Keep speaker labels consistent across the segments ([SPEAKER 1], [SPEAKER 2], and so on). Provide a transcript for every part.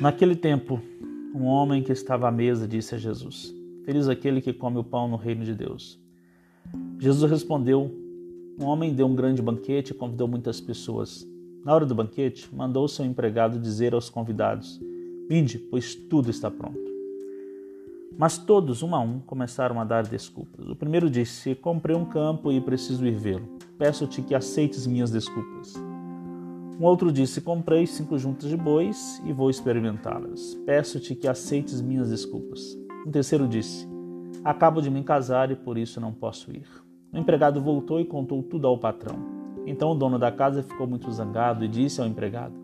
[SPEAKER 1] Naquele tempo, um homem que estava à mesa disse a Jesus: Feliz aquele que come o pão no reino de Deus. Jesus respondeu: Um homem deu um grande banquete e convidou muitas pessoas. Na hora do banquete, mandou seu empregado dizer aos convidados: Vinde, pois tudo está pronto. Mas todos, um a um, começaram a dar desculpas. O primeiro disse: Comprei um campo e preciso ir vê-lo. Peço-te que aceites minhas desculpas. Um outro disse: Comprei cinco juntas de bois e vou experimentá-las. Peço-te que aceites minhas desculpas. Um terceiro disse: Acabo de me casar e por isso não posso ir. O empregado voltou e contou tudo ao patrão. Então o dono da casa ficou muito zangado e disse ao empregado: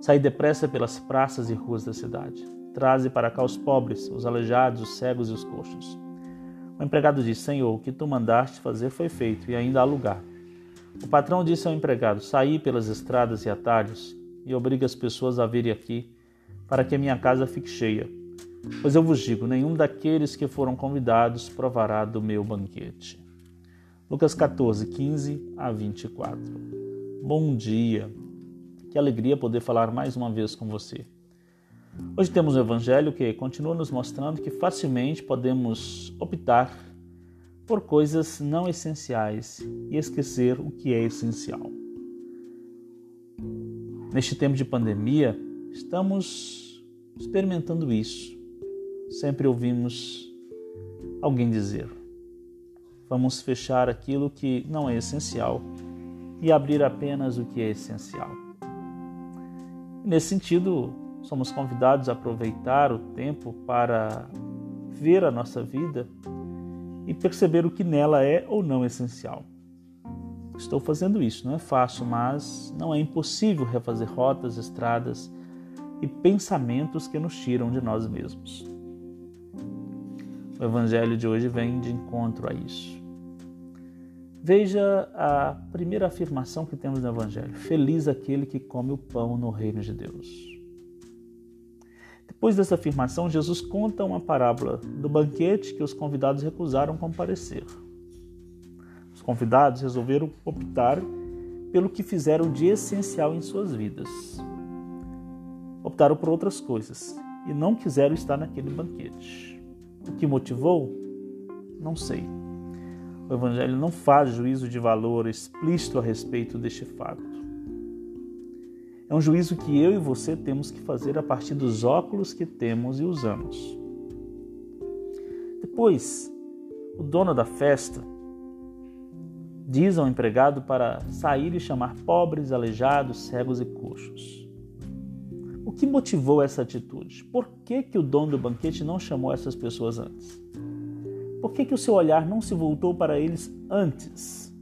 [SPEAKER 1] Saí depressa pelas praças e ruas da cidade. Traze para cá os pobres, os aleijados, os cegos e os coxos. O empregado disse: Senhor, o que tu mandaste fazer foi feito e ainda há lugar. O patrão disse ao empregado: Saí pelas estradas e atalhos e obriga as pessoas a virem aqui, para que a minha casa fique cheia. Pois eu vos digo: nenhum daqueles que foram convidados provará do meu banquete. Lucas 14, 15 a 24. Bom dia! Que alegria poder falar mais uma vez com você. Hoje temos um evangelho que continua nos mostrando que facilmente podemos optar por coisas não essenciais e esquecer o que é essencial. Neste tempo de pandemia, estamos experimentando isso. Sempre ouvimos alguém dizer: vamos fechar aquilo que não é essencial e abrir apenas o que é essencial. Nesse sentido, somos convidados a aproveitar o tempo para ver a nossa vida e perceber o que nela é ou não essencial. Estou fazendo isso, não é fácil, mas não é impossível refazer rotas, estradas e pensamentos que nos tiram de nós mesmos. O Evangelho de hoje vem de encontro a isso. Veja a primeira afirmação que temos no Evangelho: Feliz aquele que come o pão no reino de Deus. Depois dessa afirmação, Jesus conta uma parábola do banquete que os convidados recusaram comparecer. Os convidados resolveram optar pelo que fizeram de essencial em suas vidas. Optaram por outras coisas e não quiseram estar naquele banquete. O que motivou? Não sei. O Evangelho não faz juízo de valor explícito a respeito deste fato. É um juízo que eu e você temos que fazer a partir dos óculos que temos e usamos. Depois, o dono da festa diz ao empregado para sair e chamar pobres, aleijados, cegos e coxos. O que motivou essa atitude? Por que, que o dono do banquete não chamou essas pessoas antes? Por que, que o seu olhar não se voltou para eles antes?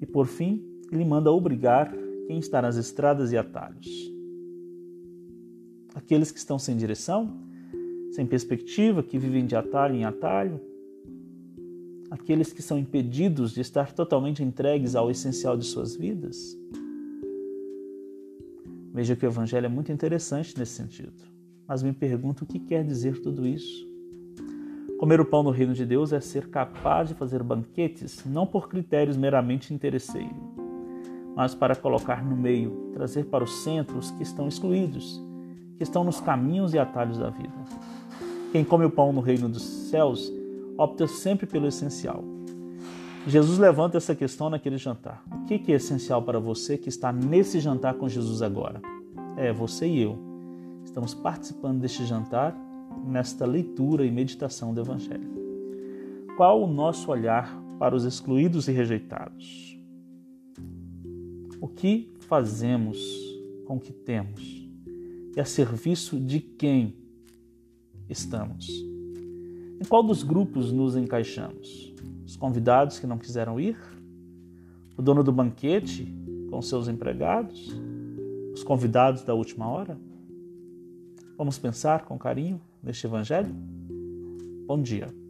[SPEAKER 1] E por fim, ele manda obrigar quem está nas estradas e atalhos. Aqueles que estão sem direção, sem perspectiva, que vivem de atalho em atalho. Aqueles que são impedidos de estar totalmente entregues ao essencial de suas vidas. Veja que o Evangelho é muito interessante nesse sentido. Mas me pergunto o que quer dizer tudo isso. Comer o pão no reino de Deus é ser capaz de fazer banquetes não por critérios meramente interesseiros, mas para colocar no meio, trazer para o centro os que estão excluídos, que estão nos caminhos e atalhos da vida. Quem come o pão no reino dos céus opta sempre pelo essencial. Jesus levanta essa questão naquele jantar. O que é essencial para você que está nesse jantar com Jesus agora? É você e eu. Estamos participando deste jantar, nesta leitura e meditação do Evangelho. Qual o nosso olhar para os excluídos e rejeitados? O que fazemos com o que temos e a serviço de quem estamos. Em qual dos grupos nos encaixamos? Os convidados que não quiseram ir? O dono do banquete com seus empregados? Os convidados da última hora? Vamos pensar com carinho neste Evangelho? Bom dia.